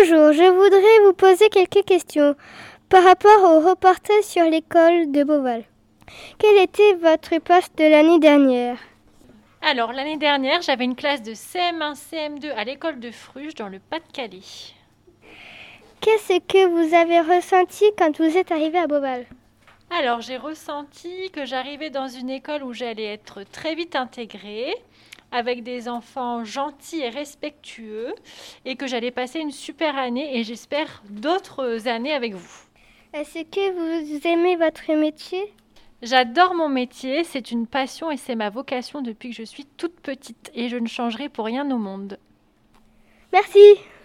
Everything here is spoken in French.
Bonjour, je voudrais vous poser quelques questions par rapport au reportage sur l'école de Beauval. Quel était votre poste de l'année dernière? Alors, l'année dernière, j'avais une classe de CM1, CM2 à l'école de Fruges dans le Pas-de-Calais. Qu'est-ce que vous avez ressenti quand vous êtes arrivé à Beauval? Alors, j'ai ressenti que j'arrivais dans une école où j'allais être très vite intégrée, avec des enfants gentils et respectueux, et que j'allais passer une super année et j'espère d'autres années avec vous. Est-ce que vous aimez votre métier? J'adore mon métier, c'est une passion et c'est ma vocation depuis que je suis toute petite et je ne changerai pour rien au monde. Merci